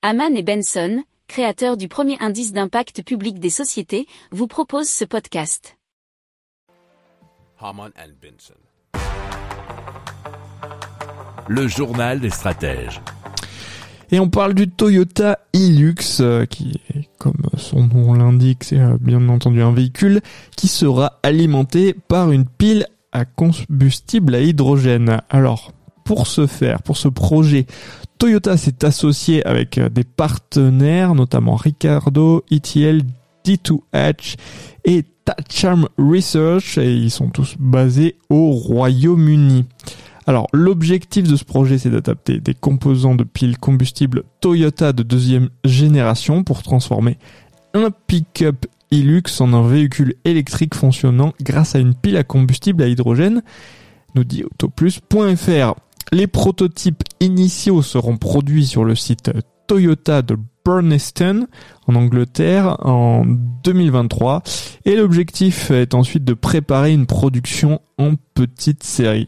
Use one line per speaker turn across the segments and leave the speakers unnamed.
Haman et Benson, créateurs du premier indice d'impact public des sociétés, vous proposent ce podcast.
Haman and Benson. Le journal des stratèges.
Et on parle du Toyota Hilux, euh, qui est, comme son nom l'indique, c'est euh, bien entendu un véhicule qui sera alimenté par une pile à combustible à hydrogène. Alors, pour ce faire, pour ce projet, Toyota s'est associé avec euh, des partenaires, notamment Ricardo, ETL, D2H et Tacham Research, et ils sont tous basés au Royaume-Uni. Alors, l'objectif de ce projet, c'est d'adapter des composants de piles combustibles Toyota de deuxième génération pour transformer un pick-up Hilux en un véhicule électrique fonctionnant grâce à une pile à combustible à hydrogène, nous dit autoplus.fr. Les prototypes initiaux seront produits sur le site Toyota de Burneston en Angleterre en 2023 et l'objectif est ensuite de préparer une production en petite série.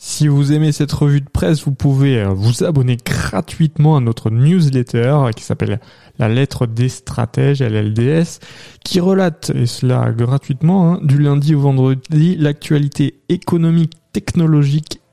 Si vous aimez cette revue de presse, vous pouvez euh, vous abonner gratuitement à notre newsletter euh, qui s'appelle La lettre des stratèges, LLDS, qui relate, et cela gratuitement, hein, du lundi au vendredi, l'actualité économique, technologique,